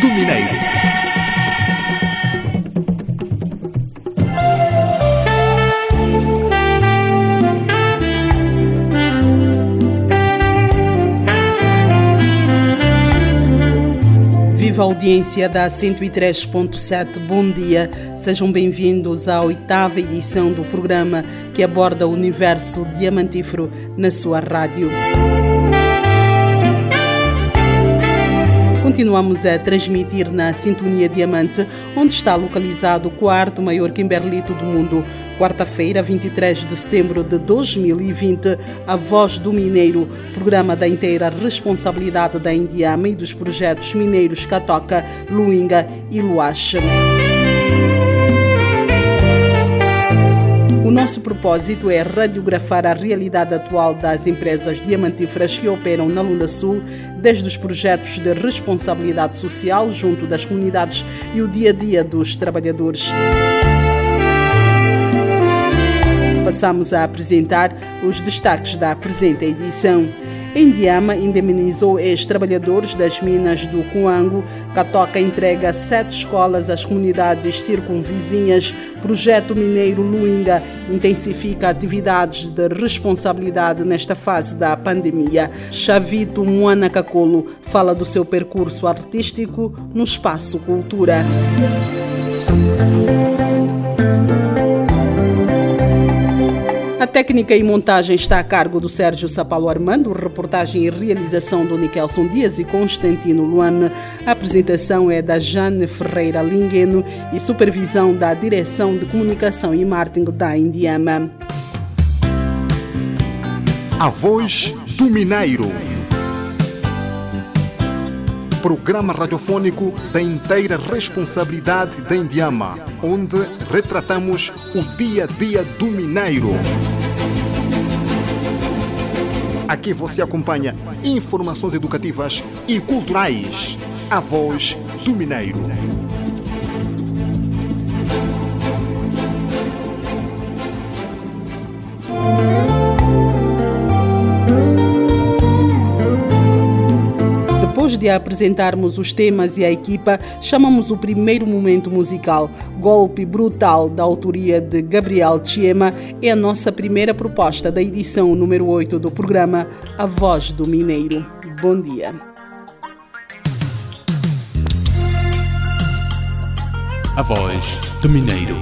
do Mineiro. Viva a audiência da 103.7, bom dia. Sejam bem-vindos à oitava edição do programa que aborda o universo diamantífero na sua rádio. Continuamos a transmitir na Sintonia Diamante, onde está localizado o quarto maior Kimberlito do mundo. Quarta-feira, 23 de setembro de 2020, A Voz do Mineiro, programa da inteira responsabilidade da Indiama e dos projetos mineiros Catoca, Luinga e Luache. O nosso propósito é radiografar a realidade atual das empresas diamantíferas que operam na Lunda Sul, desde os projetos de responsabilidade social junto das comunidades e o dia a dia dos trabalhadores. Passamos a apresentar os destaques da presente edição. Indiama indemnizou ex-trabalhadores das minas do Cuango. Catoca entrega sete escolas às comunidades circunvizinhas. Projeto Mineiro Luinga intensifica atividades de responsabilidade nesta fase da pandemia. Chavito Moana Cacolo fala do seu percurso artístico no espaço cultura. Técnica e montagem está a cargo do Sérgio Sapalo Armando, reportagem e realização do Nikelson Dias e Constantino Luane. A apresentação é da Jane Ferreira Lingueno e supervisão da Direção de Comunicação e Marketing da Indiama. A voz do Mineiro. Programa radiofônico da inteira responsabilidade da Indiama, onde retratamos o dia a dia do Mineiro. Aqui você acompanha informações educativas e culturais. A voz do Mineiro. Depois de apresentarmos os temas e a equipa, chamamos o primeiro momento musical. Golpe Brutal, da autoria de Gabriel Chiema, é a nossa primeira proposta da edição número 8 do programa A Voz do Mineiro. Bom dia. A Voz do Mineiro.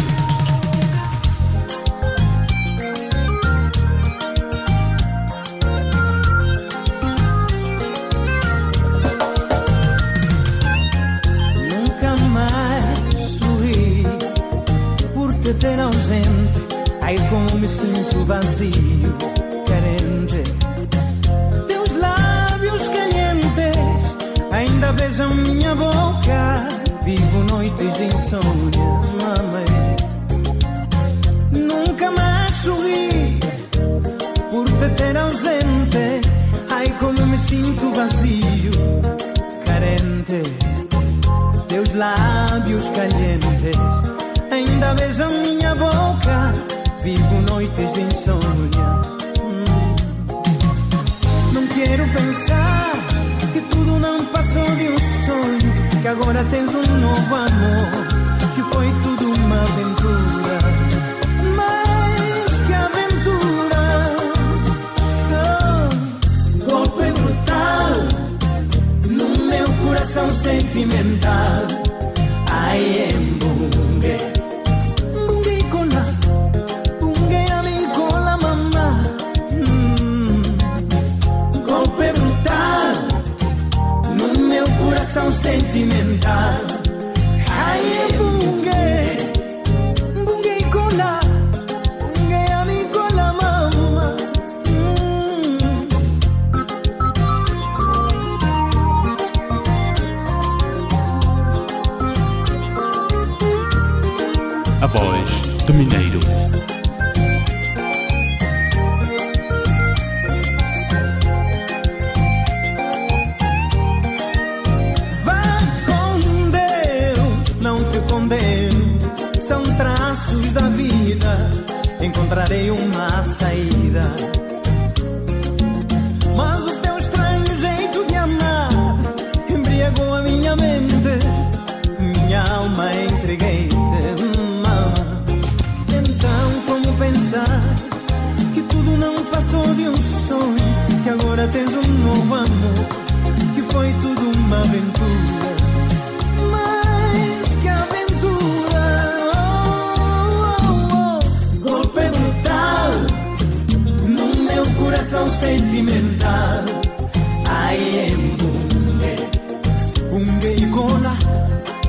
Sentimental. Voz do Mineiro. Vá com Deus, não te condeno. São traços da vida, encontrarei uma saída. Um que foi tudo uma aventura. Mas que aventura! Oh, oh, oh. Golpe brutal no meu coração sentimental. Ai, em bungue, bungue e cola,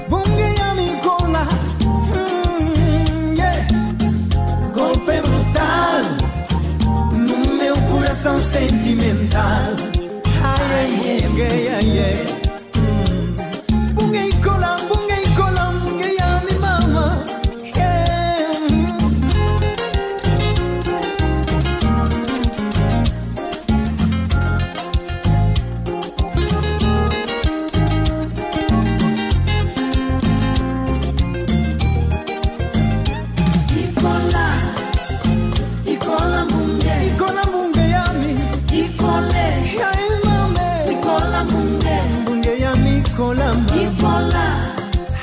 bungue a mi cola. Golpe brutal no meu coração sentimental. Ai, ai,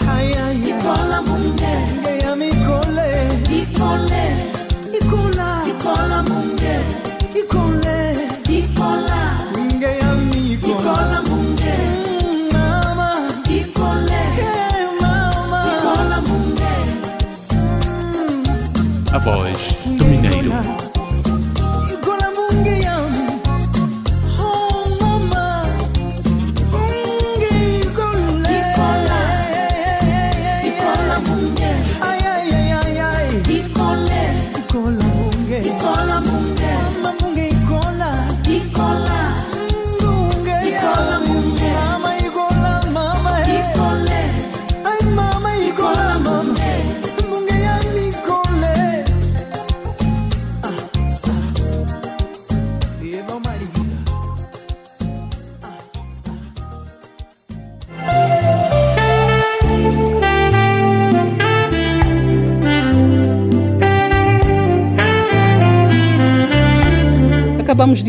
ai ai ai. Ikola munge, Bunge yami kole, Ikole, ikola, Ikola munge, ikole. Ikola, Bunge yami kola, Ikola munge, Mm, mama, Ikole, hey mama. Ikola munge, A voz do Mineiro.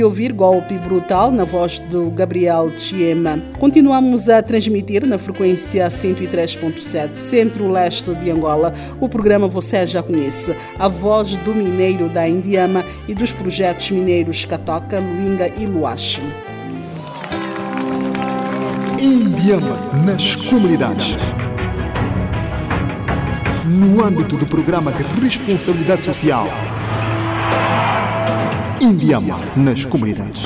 Ouvir Golpe Brutal na voz do Gabriel Chiema. Continuamos a transmitir na frequência 103.7 Centro-Leste de Angola. O programa você já conhece, a voz do mineiro da Indiama e dos projetos mineiros Catoca, Luinga e Luache. Indiama nas comunidades. No âmbito do programa de responsabilidade social. Indiama nas comunidades.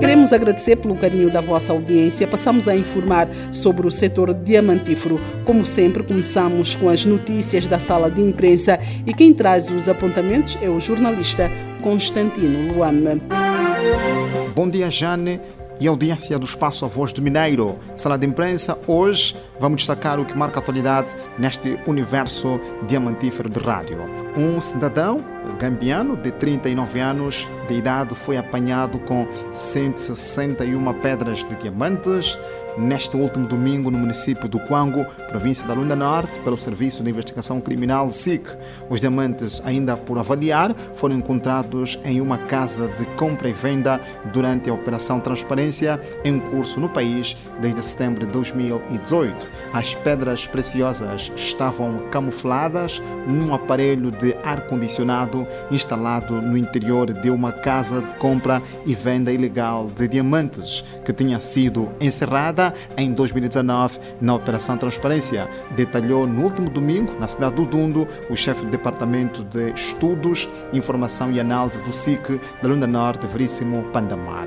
Queremos agradecer pelo carinho da vossa audiência. Passamos a informar sobre o setor diamantífero. Como sempre, começamos com as notícias da sala de imprensa e quem traz os apontamentos é o jornalista Constantino Luame. Bom dia, Jane e audiência do Espaço A Voz do Mineiro. Sala de imprensa, hoje vamos destacar o que marca a atualidade neste universo diamantífero de rádio. Um cidadão gambiano de 39 anos de idade foi apanhado com 161 pedras de diamantes neste último domingo no município do Quango, província da Lunda Norte, pelo Serviço de Investigação Criminal SIC. Os diamantes, ainda por avaliar, foram encontrados em uma casa de compra e venda durante a Operação Transparência em curso no país desde setembro de 2018. As pedras preciosas estavam camufladas num aparelho de ar-condicionado instalado no interior de uma casa de compra e venda ilegal de diamantes, que tinha sido encerrada em 2019 na Operação Transparência, detalhou no último domingo, na cidade do Dundo, o chefe do Departamento de Estudos, Informação e Análise do SIC da Lunda Norte, Veríssimo Pandamar.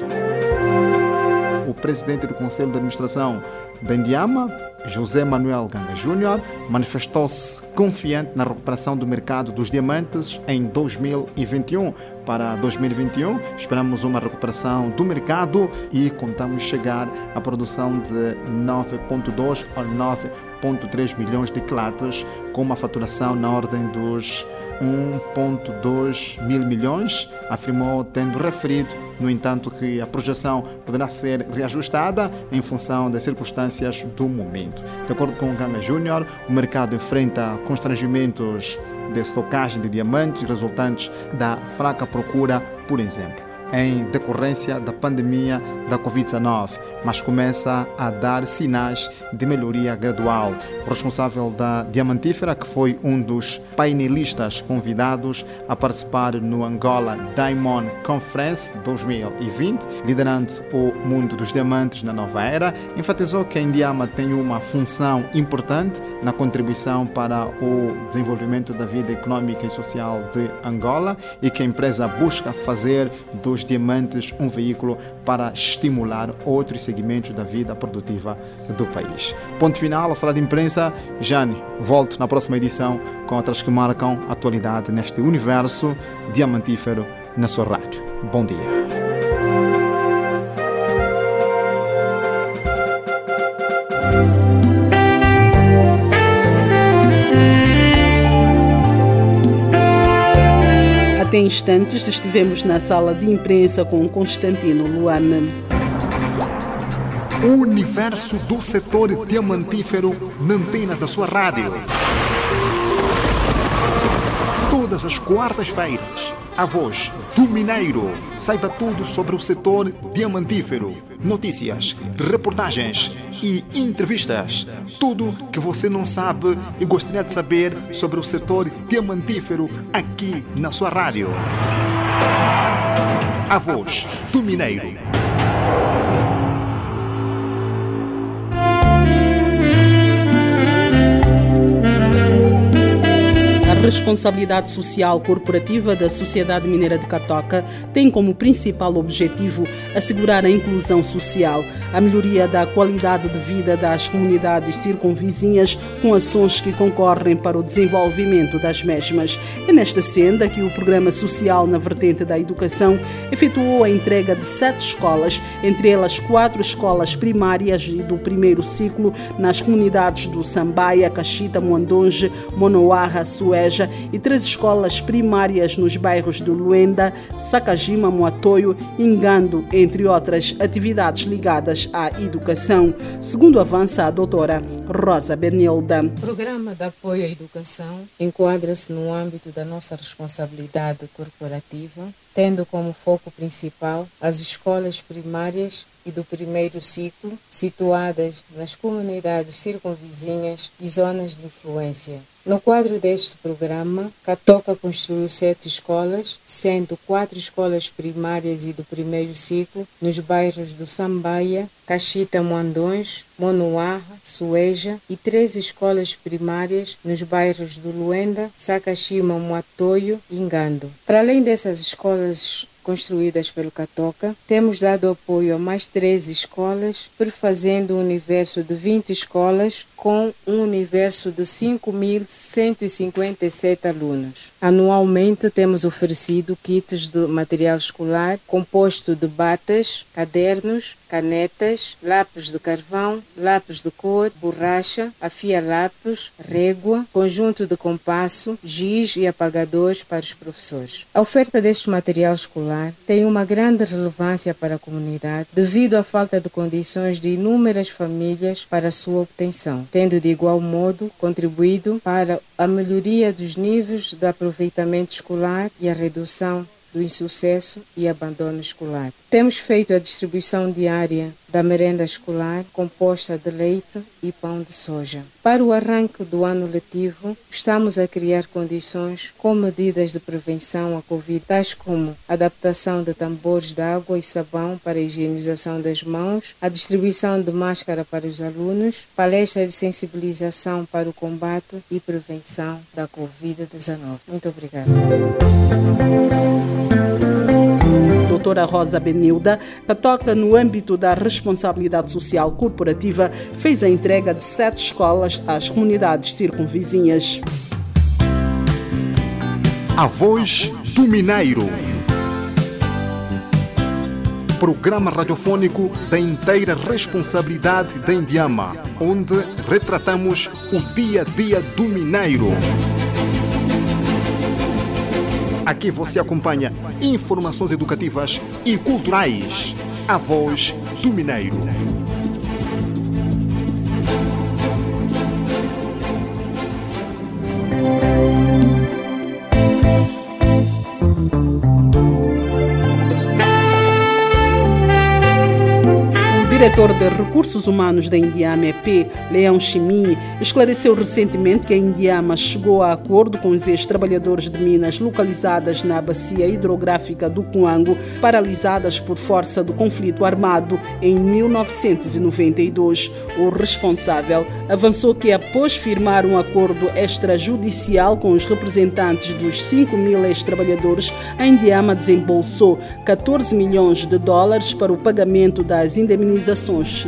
o presidente do Conselho de Administração da Indiama, José Manuel Ganga Júnior, manifestou-se confiante na recuperação do mercado dos diamantes em 2021. Para 2021, esperamos uma recuperação do mercado e contamos chegar à produção de 9,2 a 9,3 milhões de quilates, com uma faturação na ordem dos 1,2 mil milhões, afirmou, tendo referido, no entanto, que a projeção poderá ser reajustada em função das circunstâncias do momento. De acordo com o Gama Júnior, o mercado enfrenta constrangimentos de estocagem de diamantes resultantes da fraca procura, por exemplo em decorrência da pandemia da Covid-19, mas começa a dar sinais de melhoria gradual. O responsável da Diamantífera, que foi um dos painelistas convidados a participar no Angola Diamond Conference 2020, liderando o mundo dos diamantes na nova era, enfatizou que a Indiama tem uma função importante na contribuição para o desenvolvimento da vida econômica e social de Angola e que a empresa busca fazer dos diamantes um veículo para estimular outros segmentos da vida produtiva do país. Ponto final, a sala de imprensa. Jane, volto na próxima edição com outras que marcam a atualidade neste universo diamantífero na sua rádio. Bom dia. Até instantes estivemos na sala de imprensa com Constantino Luana. O universo do setor diamantífero na antena da sua rádio. Todas as quartas-feiras, a voz do Mineiro. Saiba tudo sobre o setor diamantífero. Notícias, reportagens e entrevistas. Tudo que você não sabe e gostaria de saber sobre o setor diamantífero aqui na sua rádio. A voz do Mineiro. Responsabilidade social corporativa da Sociedade Mineira de Catoca tem como principal objetivo assegurar a inclusão social, a melhoria da qualidade de vida das comunidades circunvizinhas com ações que concorrem para o desenvolvimento das mesmas. É nesta senda que o Programa Social na Vertente da Educação efetuou a entrega de sete escolas, entre elas quatro escolas primárias e do primeiro ciclo nas comunidades do Sambaia, Caxita, Moandonge, Monoarra, E três escolas primárias nos bairros do Luenda, Sacajima, Moatoio e Ngando, entre outras atividades ligadas à educação, segundo avança a doutora Rosa Benilda. O programa de apoio à educação enquadra-se no âmbito da nossa responsabilidade corporativa, tendo como foco principal as escolas primárias e do primeiro ciclo, situadas nas comunidades circunvizinhas e zonas de influência. No quadro deste programa, Catoca construiu sete escolas, sendo quatro escolas primárias e do primeiro ciclo nos bairros do Sambaia, Caxita Moandões, Monoarra, Sueja e três escolas primárias nos bairros do Luenda, Sacachima, Moatoio e Ngando. Para além dessas escolas construídas pelo Catoca, temos dado apoio a mais 13 escolas, prefazendo um universo de 20 escolas com um universo de 5.157 alunos. Anualmente temos oferecido kits de material escolar composto de batas, cadernos, canetas, lápis de carvão, lápis de cor, borracha, afia-lápis, régua, conjunto de compasso, giz e apagadores para os professores. A oferta deste material escolar tem uma grande relevância para a comunidade devido à falta de condições de inúmeras famílias para sua obtenção, tendo de igual modo contribuído para a melhoria dos níveis de aproveitamento escolar e a redução do insucesso e abandono escolar. Temos feito a distribuição diária da merenda escolar composta de leite e pão de soja. Para o arranque do ano letivo, estamos a criar condições com medidas de prevenção à Covid, tais como adaptação de tambores de água e sabão para a higienização das mãos, a distribuição de máscara para os alunos, palestras de sensibilização para o combate e prevenção da Covid-19. Muito obrigada. Doutora Rosa Benilda, que toca no âmbito da responsabilidade social corporativa, fez a entrega de sete escolas às comunidades circunvizinhas. A Voz do Mineiro. Programa radiofônico da inteira responsabilidade da Indiama, onde retratamos o dia a dia do mineiro. Aqui você acompanha informações educativas e culturais. A Voz do Mineiro. Diretor de Recursos Humanos da Indiama EP, Leão Chimi, esclareceu recentemente que a Indiama chegou a acordo com os ex-trabalhadores de minas localizadas na bacia hidrográfica do Coango, paralisadas por força do conflito armado em 1992. O responsável avançou que, após firmar um acordo extrajudicial com os representantes dos 5 mil ex-trabalhadores, a Indiama desembolsou 14 milhões de dólares para o pagamento das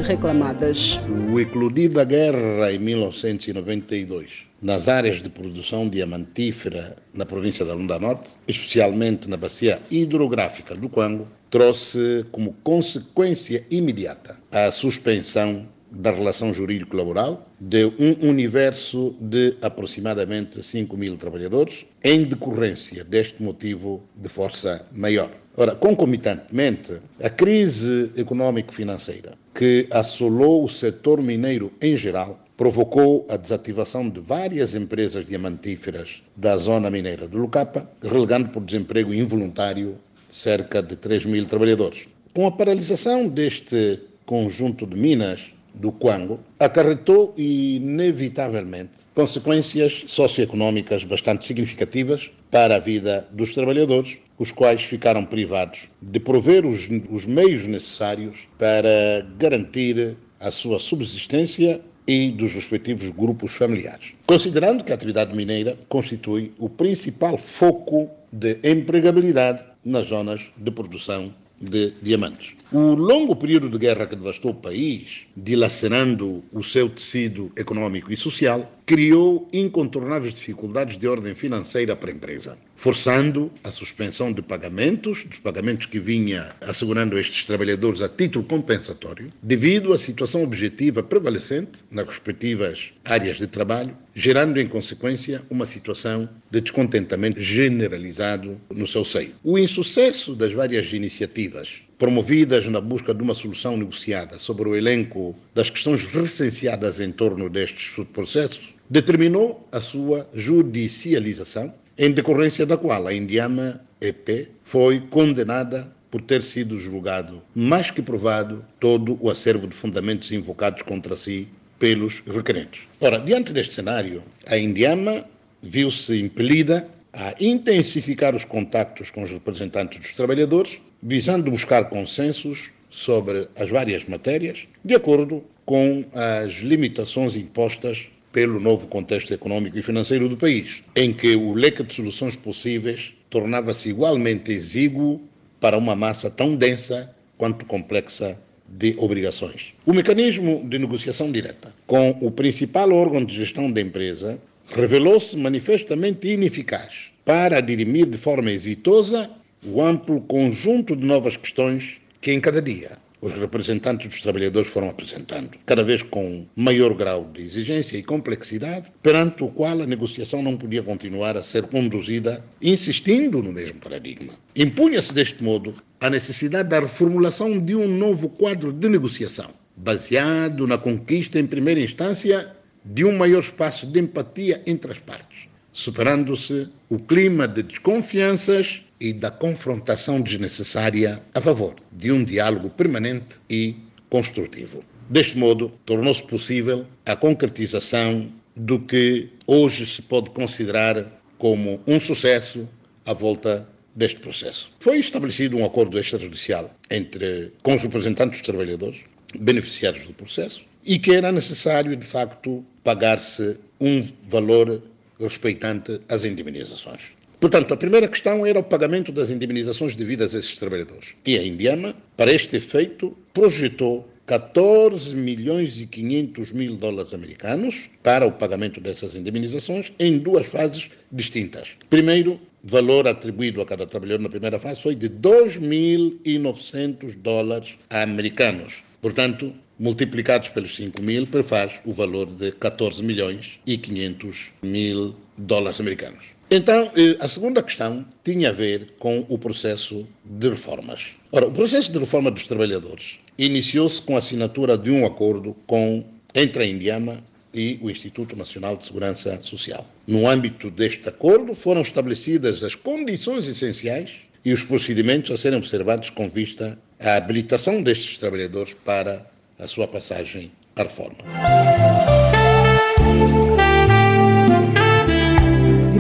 reclamadas. O eclodir da guerra em 1992 nas áreas de produção diamantífera na província da Lunda Norte, especialmente na bacia hidrográfica do Congo, trouxe como consequência imediata a suspensão da relação jurídico-laboral de um universo de aproximadamente 5 mil trabalhadores, em decorrência deste motivo de força maior. Ora, concomitantemente, a crise econômico-financeira que assolou o setor mineiro em geral provocou a desativação de várias empresas diamantíferas da zona mineira do Lucapa, relegando por desemprego involuntário cerca de 3 mil trabalhadores. Com a paralisação deste conjunto de minas do Quango, acarretou inevitavelmente consequências socioeconómicas bastante significativas para a vida dos trabalhadores, os quais ficaram privados de prover os, os meios necessários para garantir a sua subsistência e dos respectivos grupos familiares. Considerando que a atividade mineira constitui o principal foco de empregabilidade nas zonas de produção de diamantes. O longo período de guerra que devastou o país, dilacerando o seu tecido econômico e social, criou incontornáveis dificuldades de ordem financeira para a empresa, forçando a suspensão de pagamentos, dos pagamentos que vinha assegurando estes trabalhadores a título compensatório, devido à situação objetiva prevalecente nas respectivas áreas de trabalho, gerando em consequência uma situação de descontentamento generalizado no seu seio. O insucesso das várias iniciativas promovidas na busca de uma solução negociada sobre o elenco das questões recenseadas em torno destes processos, determinou a sua judicialização, em decorrência da qual a Indiama EP foi condenada por ter sido julgado, mais que provado, todo o acervo de fundamentos invocados contra si pelos requerentes. Ora, diante deste cenário, a Indiama viu-se impelida a intensificar os contactos com os representantes dos trabalhadores, visando buscar consensos sobre as várias matérias, de acordo com as limitações impostas pelo novo contexto econômico e financeiro do país, em que o leque de soluções possíveis tornava-se igualmente exíguo para uma massa tão densa quanto complexa de obrigações. O mecanismo de negociação direta com o principal órgão de gestão da empresa revelou-se manifestamente ineficaz para dirimir de forma exitosa o amplo conjunto de novas questões que em cada dia os representantes dos trabalhadores foram apresentando, cada vez com maior grau de exigência e complexidade, perante o qual a negociação não podia continuar a ser conduzida insistindo no mesmo paradigma. Impunha-se deste modo a necessidade da reformulação de um novo quadro de negociação, baseado na conquista em primeira instância de um maior espaço de empatia entre as partes, superando-se o clima de desconfianças e da confrontação desnecessária a favor de um diálogo permanente e construtivo. Deste modo, tornou-se possível a concretização do que hoje se pode considerar como um sucesso à volta deste processo. Foi estabelecido um acordo extrajudicial entre com os representantes dos trabalhadores, beneficiários do processo, e que era necessário, de facto, pagar-se um valor respeitante às indemnizações. Portanto, a primeira questão era o pagamento das indemnizações devidas a esses trabalhadores. E a Indiama, para este efeito, projetou 14 milhões e 500 mil dólares americanos para o pagamento dessas indemnizações em duas fases distintas. Primeiro, valor atribuído a cada trabalhador na primeira fase foi de 2.900 dólares americanos. Portanto, multiplicados pelos 5 mil, prefaz o valor de 14 milhões e 500 mil dólares americanos. Então, eh, a segunda questão tinha a ver com o processo de reformas. Ora, o processo de reforma dos trabalhadores iniciou-se com a assinatura de um acordo com, entre a Indiama e o Instituto Nacional de Segurança Social. No âmbito deste acordo, foram estabelecidas as condições essenciais e os procedimentos a serem observados com vista à habilitação destes trabalhadores para a sua passagem à reforma.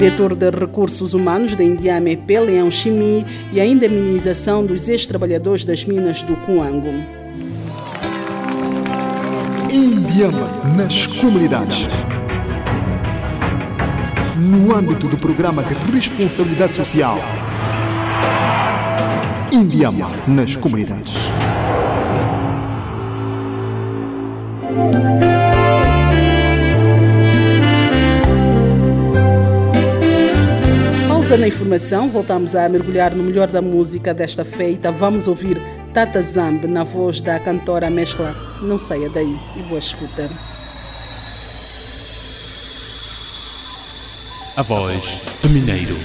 Diretor de Recursos Humanos da Indiame P. Leão Chimi e a indemnização dos ex-trabalhadores das minas do Cuango. Indiama nas comunidades. No âmbito do programa de responsabilidade social. Indiama nas comunidades. Pausa na informação, voltamos a mergulhar no melhor da música desta feita. Vamos ouvir Tata na voz da cantora mescla. Não saia daí e boa escuta. A voz do Mineiro.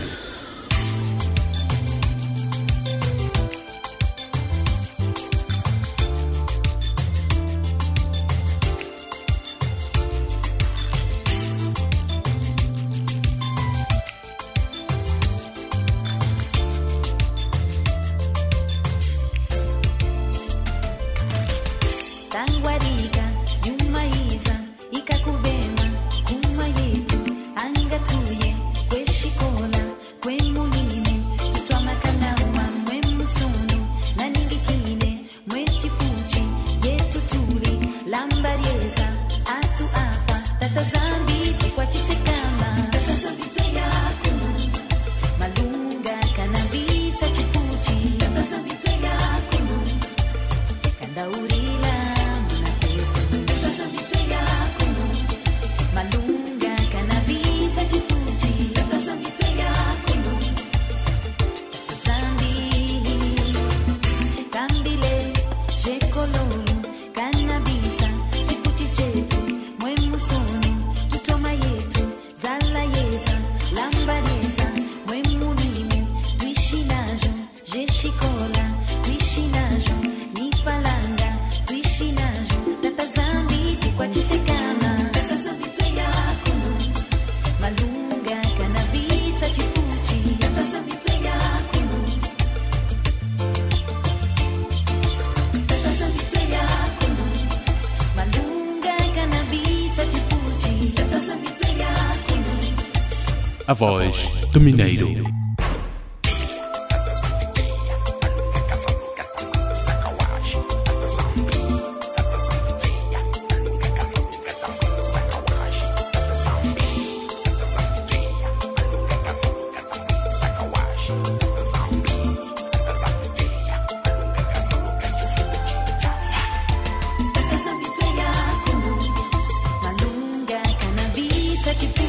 Voz do Mineiro. Tata Zambi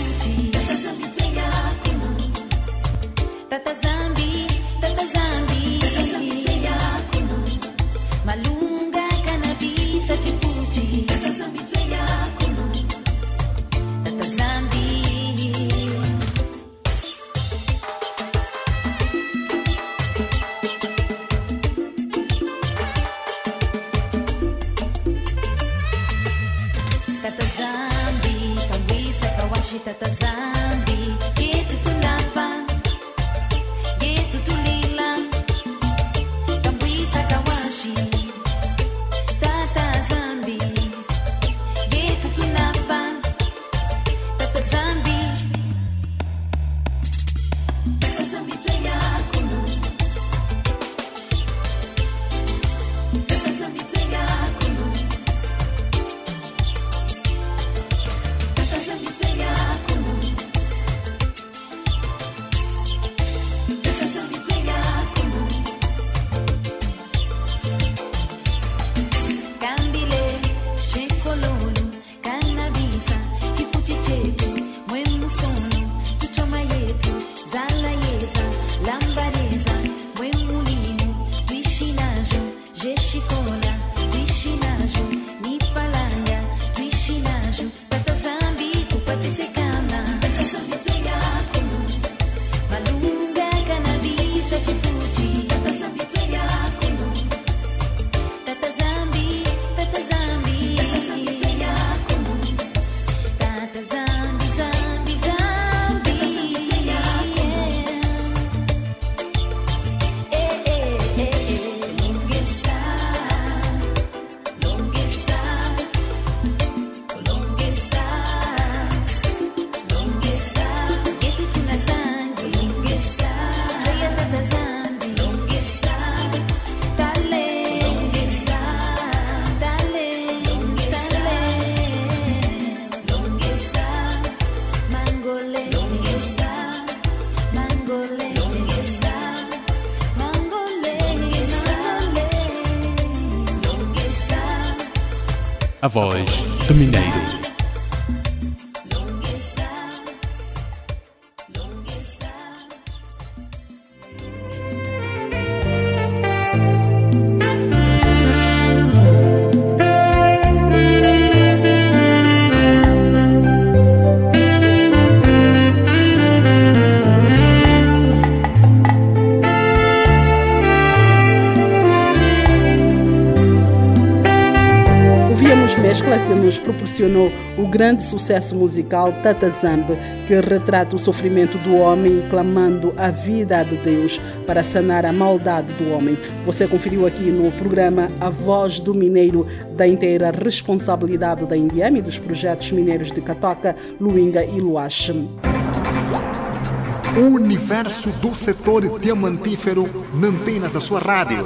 A voz do Mineiro. O grande sucesso musical Tata Zambe, que retrata o sofrimento do homem clamando a vida de Deus para sanar a maldade do homem. Você conferiu aqui no programa A Voz do Mineiro, da inteira responsabilidade da Indiama e dos projetos mineiros de Catoca, Luinga e Luache. O universo do setor diamantífero na antena da sua rádio.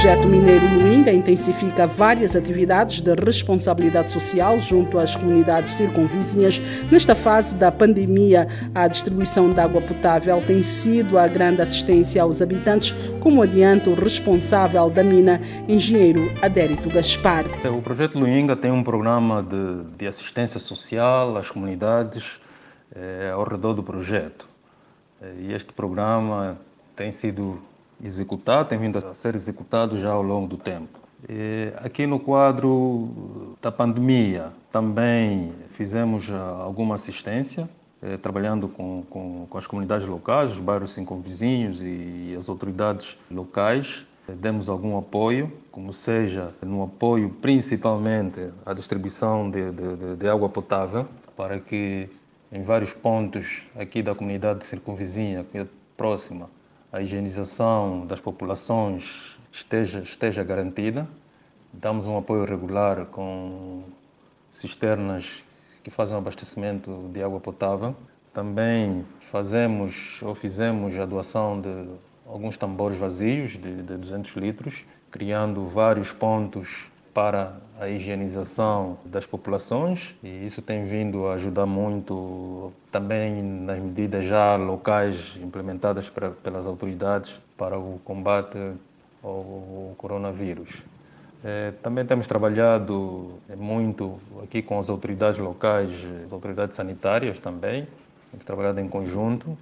Projeto Mineiro Luinga intensifica várias atividades de responsabilidade social junto às comunidades circunvizinhas. Nesta fase da pandemia, a distribuição de água potável tem sido a grande assistência aos habitantes, como adianta o responsável da mina, engenheiro Adérito Gaspar. O projeto Luinga tem um programa de, de assistência social às comunidades eh, ao redor do projeto. Eh, E este programa tem sido executado, tem vindo a ser executado já ao longo do tempo. E aqui no quadro da pandemia também fizemos ah, alguma assistência, eh, trabalhando com, com, com as comunidades locais, os bairros circunvizinhos e as autoridades locais. Eh, Demos algum apoio, como seja no apoio principalmente à distribuição de, de, de- água potável, para que em vários pontos aqui da comunidade circunvizinha, é próxima, a higienização das populações esteja, esteja garantida. Damos um apoio regular com cisternas que fazem o abastecimento de água potável. Também fazemos ou fizemos a doação de alguns tambores vazios de, de 200 litros, criando vários pontos para a higienização das populações e isso tem vindo a ajudar muito também nas medidas já locais implementadas pelas autoridades para o combate ao coronavírus. Eh, Também temos trabalhado eh, muito aqui com as autoridades locais, as autoridades sanitárias também. Temos trabalhado em conjunto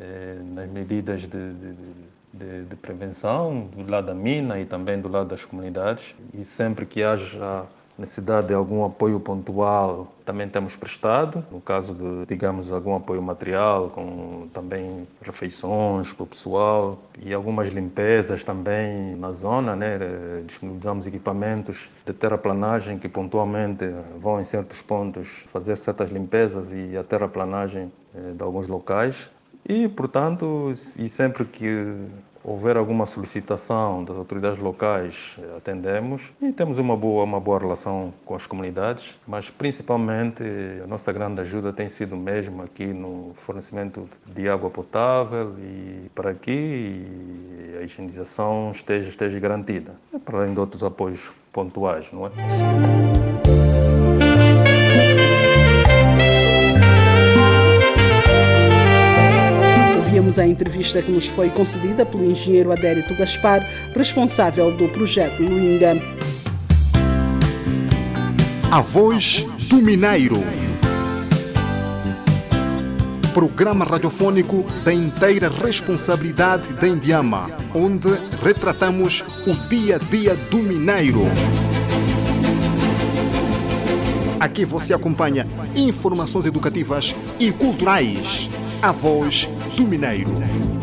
eh, nas medidas de, de, de, de prevenção do lado da mina e também do lado das comunidades. E sempre que haja necessidade de algum apoio pontual, também temos prestado. No caso de, digamos, algum apoio material, com também refeições para o pessoal e algumas limpezas também na zona, né? Eh, Disponibilizamos equipamentos de terraplanagem que pontualmente vão em certos pontos fazer certas limpezas e a terraplanagem eh, de alguns locais. E, portanto, e sempre que houver alguma solicitação das autoridades locais, eh, atendemos e temos uma boa, uma boa relação com as comunidades, mas principalmente a nossa grande ajuda tem sido mesmo aqui no fornecimento de água potável e para que a higienização esteja, esteja garantida, para além de outros apoios pontuais, não é? Ouvimos a entrevista que nos foi concedida pelo engenheiro Adérito Gaspar, responsável do projeto Luinga. A voz do Mineiro. Programa radiofônico da inteira responsabilidade da Indiama, onde retratamos o dia a dia do Mineiro. Aqui você acompanha informações educativas e culturais. A voz do Mineiro.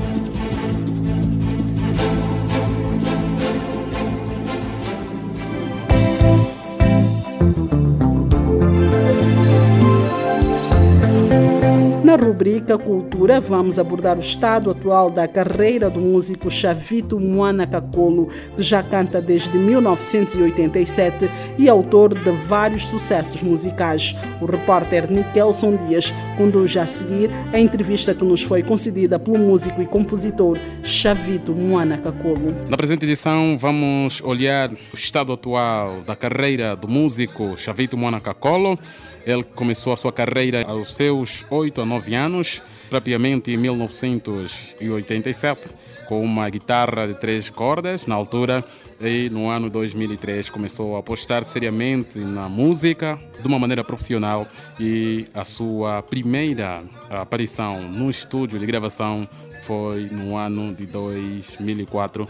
Rubrica Cultura, vamos abordar o estado atual da carreira do músico Chavito Moana Cacolo, que já canta desde 1987 e autor de vários sucessos musicais. O repórter Nikelson Dias conduz a seguir a entrevista que nos foi concedida pelo músico e compositor Chavito Moana Cacolo. Na presente edição, vamos olhar o estado atual da carreira do músico Chavito Moana Cacolo. Ele começou a sua carreira aos seus 8 a 9 anos, propriamente em 1987, com uma guitarra de três cordas na altura. E no ano 2003 começou a apostar seriamente na música de uma maneira profissional e a sua primeira aparição no estúdio de gravação foi no ano de 2004,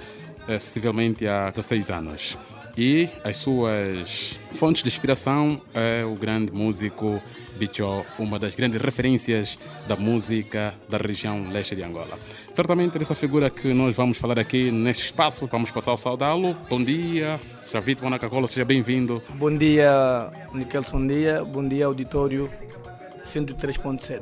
eh, sensivelmente há 16 anos e as suas fontes de inspiração é o grande músico Bicho, uma das grandes referências da música da região leste de Angola. Certamente dessa figura que nós vamos falar aqui neste espaço, vamos passar a saudá-lo. Bom dia, Chavito Manacacola, seja bem-vindo. Bom dia, Nikelson Dia, bom dia, auditório 103.7.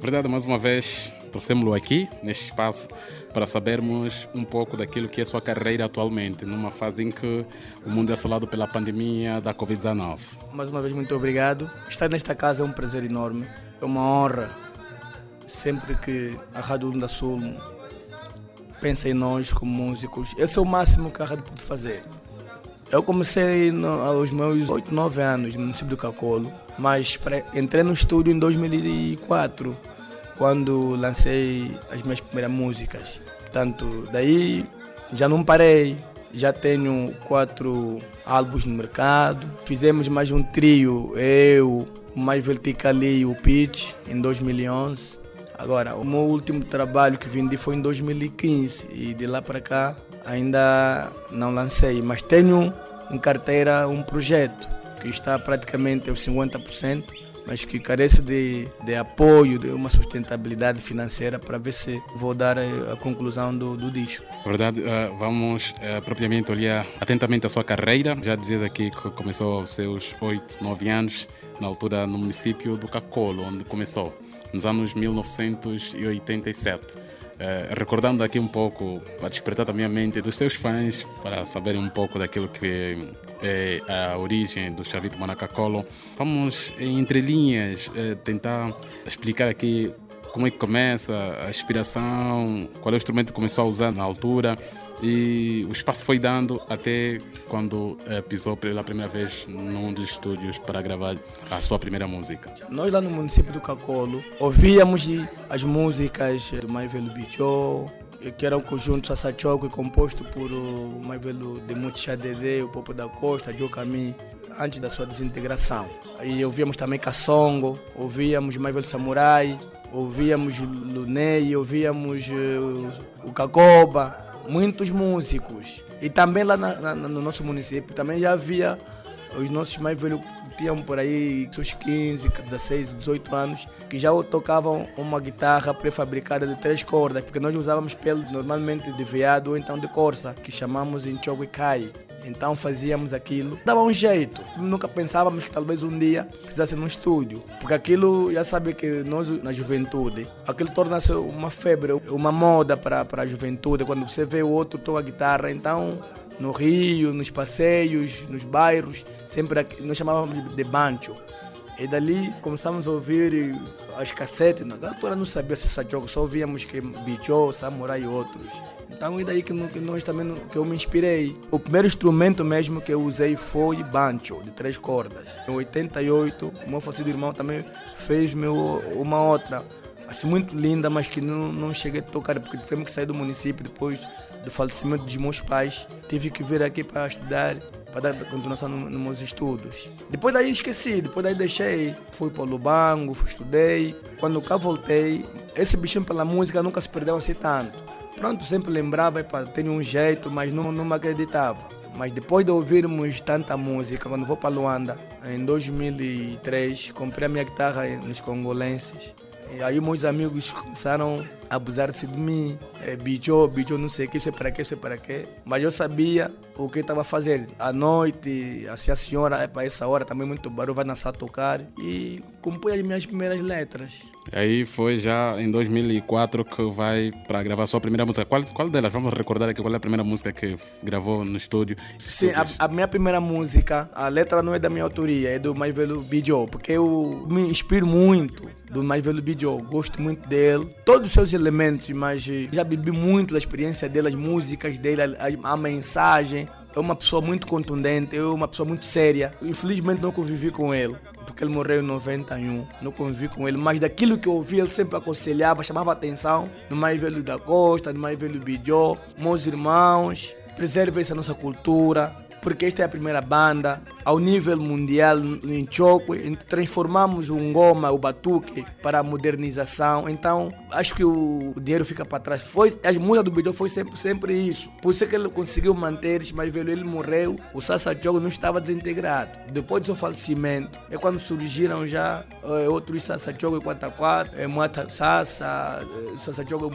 Verdade, mais uma vez, trouxemos-lo aqui neste espaço para sabermos um pouco daquilo que é a sua carreira atualmente, numa fase em que o mundo é assolado pela pandemia da Covid-19. Mais uma vez, muito obrigado. Estar nesta casa é um prazer enorme, é uma honra. Sempre que a Rádio Lunda Sul pensa em nós como músicos, esse é o máximo que a rádio pode fazer. Eu comecei no, aos meus 8, 9 anos no município do Cacolo, mas entrei no estúdio em 2004, quando lancei as minhas primeiras músicas. Portanto, daí já não parei, já tenho quatro álbuns no mercado. Fizemos mais um trio, eu, o mais Verticali e o Pitch, em 2011. Agora, o meu último trabalho que vendi foi em 2015 e de lá para cá ainda não lancei, mas tenho em carteira um projeto que está praticamente aos 50%, mas que carece de, de apoio, de uma sustentabilidade financeira para ver se vou dar eh, a conclusão do, do disco. Verdade, eh, vamos eh, propriamente olhar atentamente a sua carreira. Já dizia aqui que começou aos seus 8, 9 anos, na altura no município do Cacolo, onde começou, nos anos 1987. Eh, recordando aqui um pouco, para despertar também a mente dos seus fãs, para saberem um pouco daquilo que é a origem do Chavito Manacacolo, vamos, em entrelinhas, eh, tentar explicar aqui como é que começa a inspiração, qual é o instrumento que começou a usar na altura e o espaço foi dando até quando eh, pisou pela primeira vez num dos estúdios para gravar a sua primeira música. Nós lá no município do Cacolo ouvíamos as músicas do Velho Bicho, que era um conjunto Sassachoco composto por o mais velho de Mutichadede, o Popo da Costa, Joe Cami, antes da sua desintegração. E ouvíamos também Kassongo, ouvíamos mais velho Samurai, ouvíamos Lunei, ouvíamos eh, o Cacoba, muitos músicos. E também lá na- na- no nosso município também já havia os nossos mais velhos tinham por aí seus 15, 16, 18 anos, que já tocavam uma guitarra pré-fabricada de três cordas, porque nós usávamos pele normalmente de veado ou então de corça, que chamamos em Choguicai. Então fazíamos aquilo, dava um jeito. Nunca pensávamos que talvez um dia precisasse num estúdio, porque aquilo, já sabe que nós na juventude, aquilo torna-se uma febre, uma moda para, para a juventude. Quando você vê o outro toca guitarra, então no Rio, nos passeios, nos bairros, sempre aqui- nós chamávamos de- bancho. E dali começamos a ouvir as cassetes. Na altura não sabia se jogo, só ouvíamos que Bijô, Samurai e outros. Então é daí que, nós também que eu me inspirei. O primeiro instrumento mesmo que eu usei foi bancho, de três cordas. Em 88, o meu falecido irmão também fez meu, uma outra, assim muito linda, mas que não, não cheguei a tocar, porque tivemos que sair do município depois do falecimento dos meus pais. Tive que vir aqui para estudar para dar continuação no- nos meus estudos. Depois daí esqueci, depois daí deixei. Fui para o Lubango, estudei. Quando cá voltei, esse bichinho pela música nunca se perdeu assim tanto. Pronto, sempre lembrava, epa, tenho um jeito, mas não, não me acreditava. Mas depois de ouvirmos tanta música, quando vou para Luanda, em 2003, comprei a minha guitarra nos congolenses. E aí meus amigos começaram abusar-se de mim. É, bijô, bijô, não sei o que, isso é para quê, isso é para quê. Mas eu sabia o que estava a fazer. À noite, assim, a senhora, é para essa hora também muito barulho, vai nascer a tocar. E compõe as minhas primeiras letras. Aí foi já em 2004 que vai para gravar a sua primeira música. Qual, qual delas? Vamos recordar aqui qual é a primeira música que gravou no estúdio. Sim, a, a minha primeira música, a letra não é da minha autoria, é do mais velho Bijô, porque eu me inspiro muito do mais velho Bijô, gosto muito dele, todos os seus elementos, mas eh, já bebi muito da experiência dele, as músicas dele, a, a mensagem. É uma pessoa muito contundente, é uma pessoa muito séria. Infelizmente não convivi com ele. Porque ele morreu em 91, não convivi com ele, mas daquilo que eu ouvi, ele sempre aconselhava, chamava atenção no mais velho da Costa, no mais velho Bijô, meus irmãos, preserve essa nossa cultura, porque esta é a primeira banda ao nível mundial em Chokwe. Transformamos o ngoma, o batuque, para a modernização. Então, acho que o dinheiro fica para trás. Foi, as músicas do Bidô foi sempre, sempre isso. Por isso é que ele conseguiu manter, mas velho, ele morreu, o Sassa Jogo não estava desintegrado. Depois do seu falecimento, é quando surgiram já eh, outros Sassa Jogo 44, eh, Mata Sassa, eh, Sassa Jogo,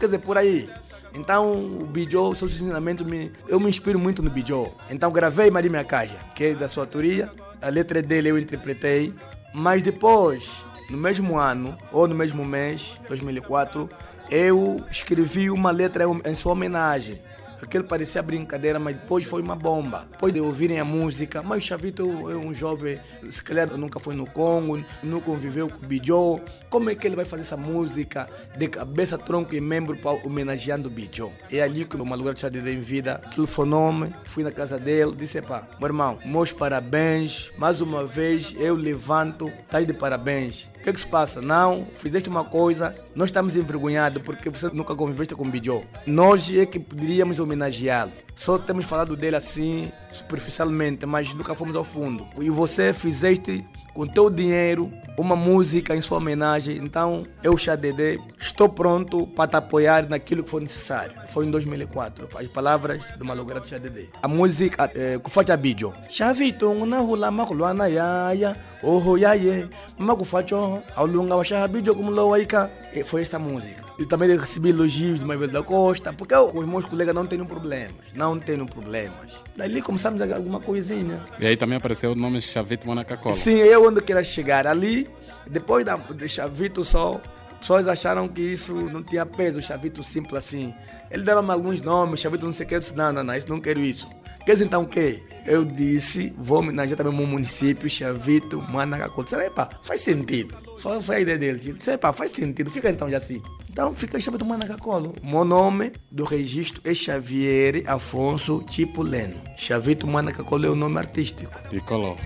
quer dizer, por aí. Então, o Bijô, seu ensinamento, me, eu me inspiro muito no Bijô. Então, gravei Maria Minha Caixa, que é da sua autoria. A letra dele eu interpretei. Mas depois, no mesmo ano, ou no mesmo mês, 2004, eu escrevi uma letra em sua homenagem. Aquilo parecia brincadeira, mas depois foi uma bomba. Depois de ouvirem a música, mas o Chavito é um jovem, se calhar nunca foi no Congo, nunca conviveu com o Bijô. Como é que ele vai fazer essa música de cabeça, tronco e membro para homenageando o Bijô? É ali que o Malugar de em vida telefonou-me, fui na casa dele, disse: pá, meu irmão, meus parabéns, mais uma vez eu levanto, tá de parabéns. Que, que se passa? Não, fizeste uma coisa, nós estamos envergonhados porque você nunca conviveste com o Bijô. Nós é que poderíamos homenageá-lo. Só temos falado dele assim, superficialmente, mas nunca fomos ao fundo. E você fizeste com teu dinheiro uma música em sua homenagem. Então, eu, Xadede, estou pronto para te apoiar naquilo que for necessário. Foi em 2004, as palavras do Malogrado Xadede. A música, é, Kufacha Bijo. Xavito, na hula makulwana yaya, oho yaye, makufacho, aulunga wa Xabijo kumlowaika. Foi esta música. Eu também recebi elogios de Maivelo da Costa, porque eu, com os meus colegas não tenho problemas, não tenho problemas. Dali começamos a alguma coisinha. E aí também apareceu o nome Chavito Monacacola. Sim, eu onde queria chegar. Ali, depois da, de Chavito só, pessoas acharam que isso não tinha peso, Chavito simples assim. Ele deram alguns nomes, Chavito não sei o que, eu disse, não, não, não, isso não quero isso. Quer então o quê? Eu disse, vou homenagear também o meu município, Chavito, Manacacola. Disse, epa, faz sentido. Só foi a ideia dele. Disse, epa, faz sentido, fica então já assim. Então fica Chavito Manacacolo. Meu nome do registro é Xavier Afonso Tipo Leno. Chavito Manacacolo é o nome artístico. E colou.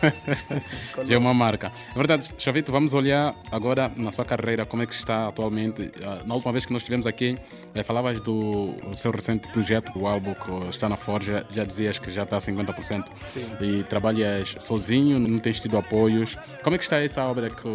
Já é uma marca. É verdade, Chavito, vamos olhar agora na sua carreira, como é que está atualmente. Ah, Na última vez que nós estivemos aqui, eh, falavas do seu recente projeto, o álbum que está na Forja, já dizias que já está está a 50%. Sim. E trabalhas sozinho, não tens tido apoios. Como é que está essa obra que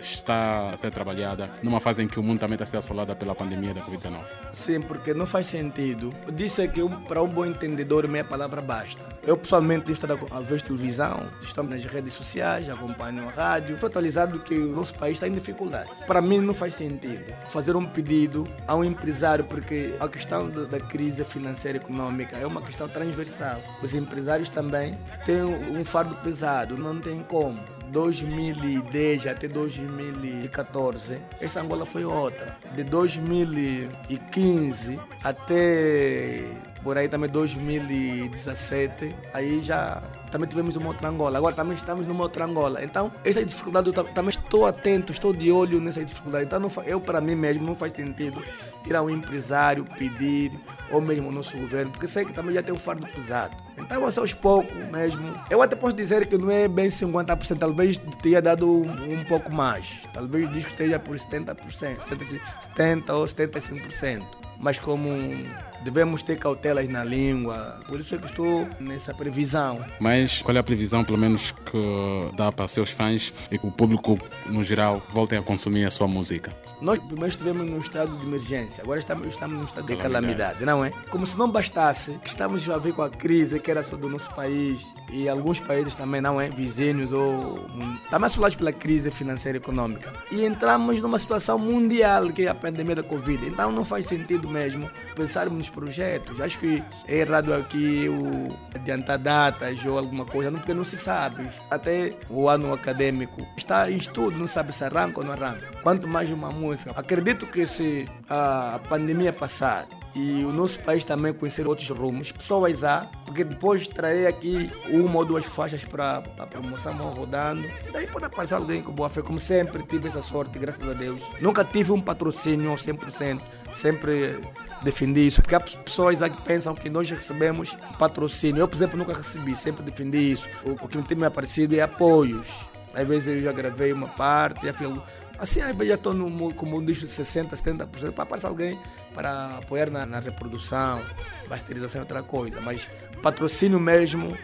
está a ser trabalhada numa fase em que o mundo também está a ser assolado pela pandemia da Covid-19? Sim, porque não faz sentido. Disse que para um bom entendedor meia palavra basta. Eu pessoalmente estou a ver televisão, estou nas redes sociais, acompanho a rádio. Estou atualizado que o nosso país está em dificuldade. Para mim não faz sentido fazer um pedido a um empresário, porque a questão da crise financeira e econômica é uma questão transversal. Os empresários também têm um fardo pesado, não tem como. 2010 até 2014, essa Angola foi outra. De 2015 até por aí também 2017, aí já também tivemos uma outra Angola. Agora também estamos numa outra Angola. Então, essa dificuldade eu tam- também estou atento, estou de olho nessa dificuldade. Então, não eu para mim mesmo não faz sentido ir a um empresário pedir, ou mesmo ao nosso governo, porque sei que também já tem um fardo pesado. Então, ser aos poucos mesmo. Eu até posso dizer que não é bem 50%, talvez tenha dado um, um pouco mais. Talvez o disco esteja por 70%, 70% ou 75%. Mas como devemos ter cautelas na língua, por isso é que estou nessa previsão. Mas qual é a previsão, pelo menos, que dá para seus fãs e que o público, no geral, voltem a consumir a sua música? Nós primeiro estivemos num estado de emergência, agora estamos, estamos num estado de Calamidade. calamidade, não é? Como se não bastasse que estamos a ver com a crise que era só do nosso país e alguns países também, não é? Vizinhos ou. Também assolados pela crise financeira e econômica. E entramos numa situação mundial que é a pandemia da Covid. Então não faz sentido mesmo pensarmos projetos. Acho que é errado aqui o adiantar datas ou alguma coisa, porque não se sabe. Até o ano acadêmico está em estudo, não sabe se arranca ou não arranca. Quanto mais uma música. Acredito que se a pandemia passar e o nosso país também conhecer outros rumos, pessoas há, porque depois trarei aqui uma ou duas faixas para a promoção, vão rodando. Daí pode aparecer alguém com boa fé, como sempre tive essa sorte, graças a Deus. Nunca tive um patrocínio ao 100%, sempre defendi isso, porque há pessoas aqui que pensam que nós recebemos patrocínio. Eu, por exemplo, nunca recebi, sempre defendi isso. O, o que me tem me aparecido é apoios. Às vezes eu já gravei uma parte, já fiz Assim, já estou no, como um disco de 60%, 70%, para aparecer alguém para apoiar na, na reprodução, masterização é outra coisa. Mas patrocínio mesmo,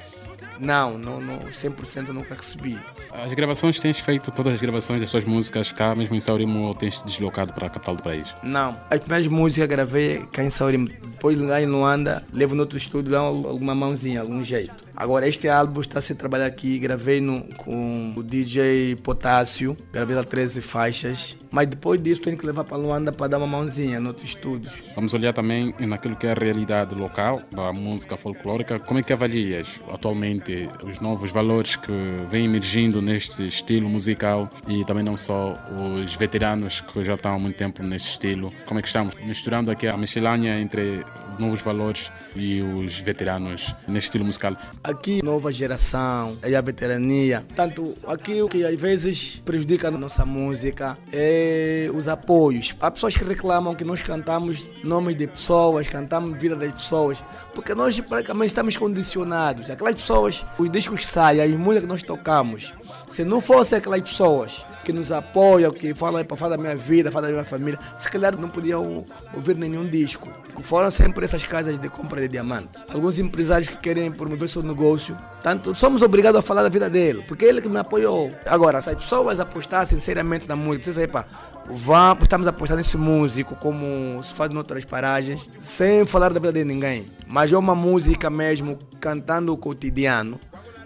não, não, não 100% nunca recebi. As gravações tens feito todas as gravações das suas músicas cá mesmo em Saurimo ou tens te deslocado para a capital do país? Não, as primeiras músicas gravei cá em Saurimo. Depois lá em Luanda, levo no outro estúdio, dá alguma mãozinha, algum jeito. Agora, este álbum está a ser trabalhado aqui, gravei no, com o DJ Potássio, gravei lá 13 faixas. Mas depois disso, tenho que levar para Luanda para dar uma mãozinha no outro estúdio. Vamos olhar também naquilo que é a realidade local da música folclórica. Como é que avalias atualmente os novos valores que vêm emergindo neste estilo musical e também não só os veteranos que já estão há muito tempo neste estilo? Como é que estamos misturando aqui a miscelânea entre novos valores e os veteranos neste estilo musical? Aqui, nova geração e a veterania. Tanto aqui o que às vezes prejudica a nossa música é os apoios. Há pessoas que reclamam que nós cantamos nomes de pessoas, cantamos vida das pessoas, porque nós praticamente estamos condicionados. Aquelas pessoas, os discos saem, as músicas que nós tocamos. Se não fosse aquelas pessoas que nos apoiam, que falam para falar da minha vida, falar da minha família, se calhar não podiam ouvir nenhum disco. Foram sempre essas casas de compra de diamantes. Alguns empresários que querem promover seu negócio, tanto somos obrigados a falar da vida dele, porque ele que me apoiou. Agora, se as pessoas apostassem sinceramente na música, vocês pá, vamos, estamos apostando nesse músico, como se faz em outras paragens, sem falar da vida de ninguém. Mas é uma música mesmo, cantando o cotidiano,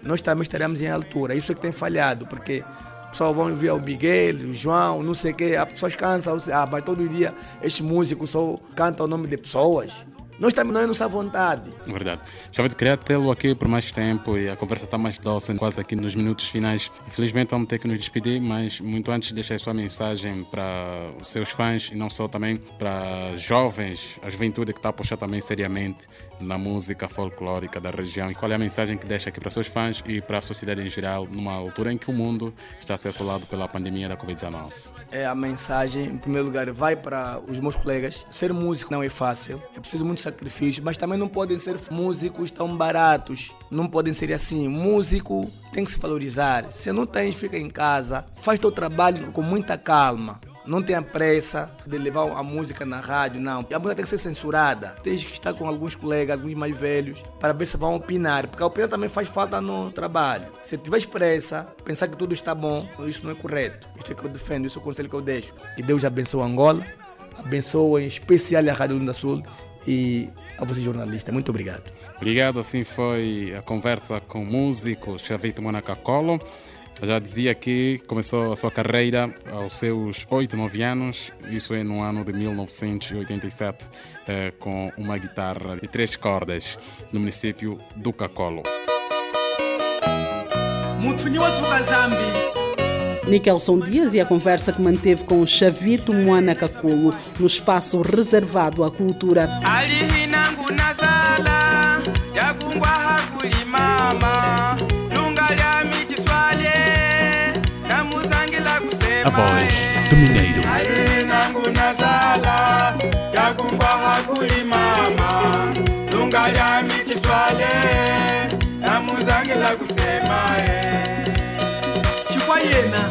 nós também estaremos em altura. Isso é que tem falhado, porque pessoal vão ver o Miguel, o João, não sei o quê. As pessoas cansam, ah, mas todo dia este músico só canta o nome de pessoas. Nós não é nossa vontade. Verdade. Javito, queria tê-lo aqui por mais tempo e a conversa está mais doce, quase aqui nos minutos finais. Infelizmente vamos ter que nos despedir, mas muito antes deixar a sua mensagem para os seus fãs e não só também para jovens, a juventude que está a puxar também seriamente na música folclórica da região. E qual é a mensagem que deixa aqui para seus fãs e para a sociedade em geral, numa altura em que o mundo está a ser assolado pela pandemia da Covid-19? É a mensagem, em primeiro lugar, vai para os meus colegas. Ser músico não é fácil, é preciso muito sacrifício, mas também não podem ser músicos tão baratos. Não podem ser assim. Músico tem que se valorizar. Se não tens, fica em casa. Faz teu trabalho com muita calma. Não tenha pressa de levar a música na rádio, não. A música tem que ser censurada. Tens que estar com alguns colegas, alguns mais velhos, para ver se vão opinar, porque a opinião também faz falta no trabalho. Se tiver pressa, pensar que tudo está bom, isso não é correto. Isso é que eu defendo, isso é o conselho que eu deixo. Que Deus abençoe Angola, abençoe em especial a Rádio Lunda Sul e a você jornalista. Muito obrigado. Obrigado, assim foi a conversa com o músico Chavito Monacacolo. Já dizia que começou a sua carreira aos seus 8, 9 anos, isso é no ano de 1987, eh, com uma guitarra de três cordas no município do Cacolo. Nikelson Dias e a conversa que manteve com Chavito Moana Caculo no espaço reservado à cultura. alihinangu A voz do Mineiro. alihinangu nasala yakungwa hakulimama lunga lyami kiswale namuzangila kusemae chikwa yena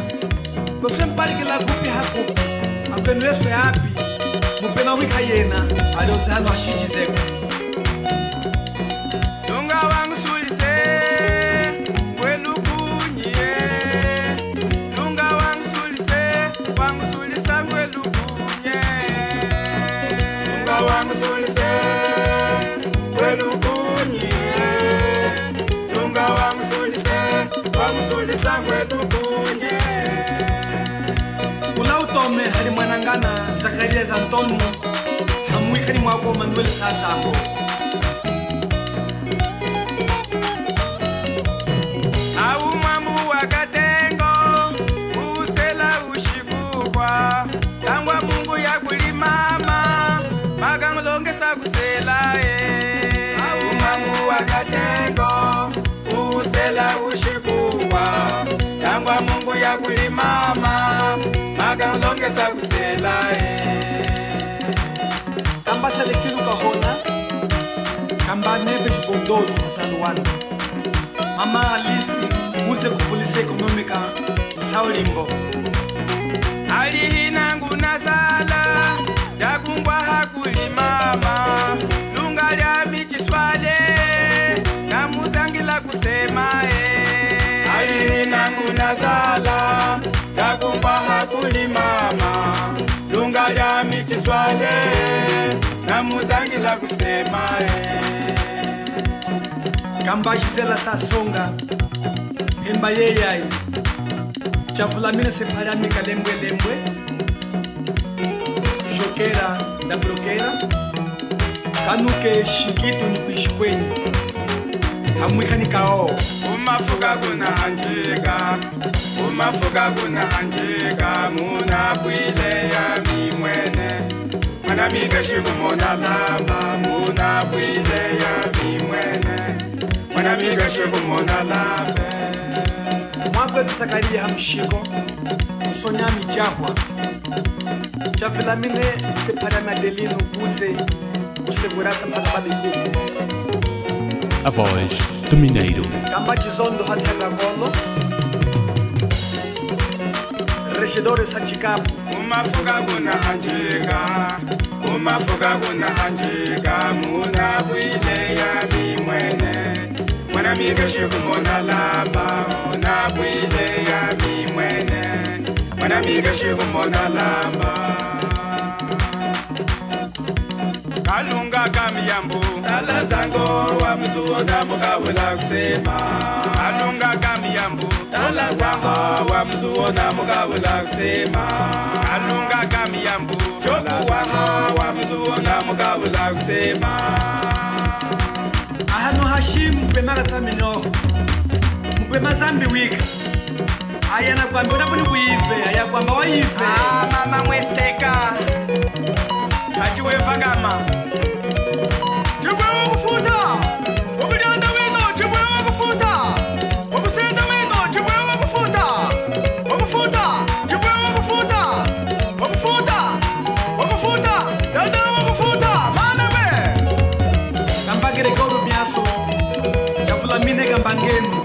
kose mpalikila kupi hakupi akwenu yesu yapi mupema wika yena alioze hano antônio hamwikani mwako manuel sazango wa nefesh bondoso saluwana mama alisi use kupulisa ekonomika msaulimbo alihinangu nasala dakungwa hakuli mama. Lunga lya michiswale namuzangila kusema e alihinangu nasala dakungwa hakuli mama. Lunga lya michiswale namuzangila kusema e gambaxisela sasonga phemba yeyayi javulamile sephalamika lembwe lembwe. Xokera ndabrokera kanuke xikitu ni kwixikweni thamwikani ka wo umafuka kunahanjika umafuka kunahanjika muna bwile ya mimwene. Mwana mike xikumona lamba. Muna bwile ya mimwene. Mwana migeshi kumona lambe mwagwetu sakariya hamushiko usonyami jahwa chavilamine sepharami adelino kuze kusegurasa mphaka babikuku A voz do Mineiro. kamba chizondo hazihagangolo regedores hachikapu umafuka kunahanjika umafuka kunahanjika muna bwile ya mimwene nami kashukuru mbona na bwile yami mwene mwanami kashukuru mbona lamba kalunga kamiyambo tala sango wa mzuwo ndamukabwela kusema kalunga kamiyambo tala sango wa mzuwo ndamukabwela kusema kalunga kamiyambo chokuwaha wa mzuwo ndamukabwela kusema hano hashimu mupema katsaminoho mupema zambi wika aya nakwambi unapo nikuive aya kwamba waive ah, mama mweseka. Hachiwevangama 내겐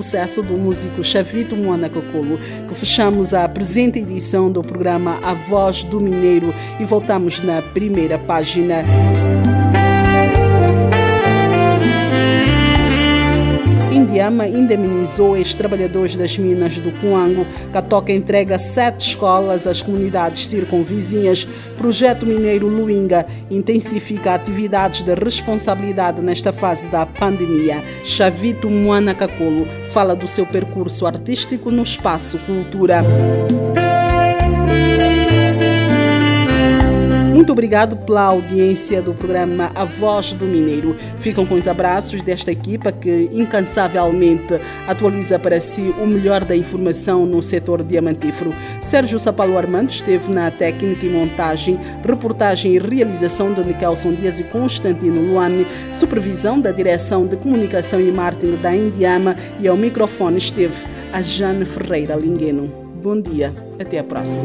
sucesso do músico Chavito Moana Cocolo que fechamos a presente edição do programa A Voz do Mineiro e voltamos na primeira página. Indiama indemnizou ex-trabalhadores das minas do Cuango. Catoca entrega sete escolas às comunidades circunvizinhas. Projeto Mineiro Luinga intensifica atividades de responsabilidade nesta fase da pandemia. Chavito Moana Cacolo fala do seu percurso artístico no espaço cultura. Muito obrigado pela audiência do programa A Voz do Mineiro. Ficam com os abraços desta equipa que incansavelmente atualiza para si o melhor da informação no setor diamantífero. Sérgio Sapalo Armando esteve na técnica e montagem, reportagem e realização de Nicholson Dias e Constantino Luane, supervisão da direção de comunicação e marketing da Indiama e ao microfone esteve a Jane Ferreira Lingueno. Bom dia, até a próxima.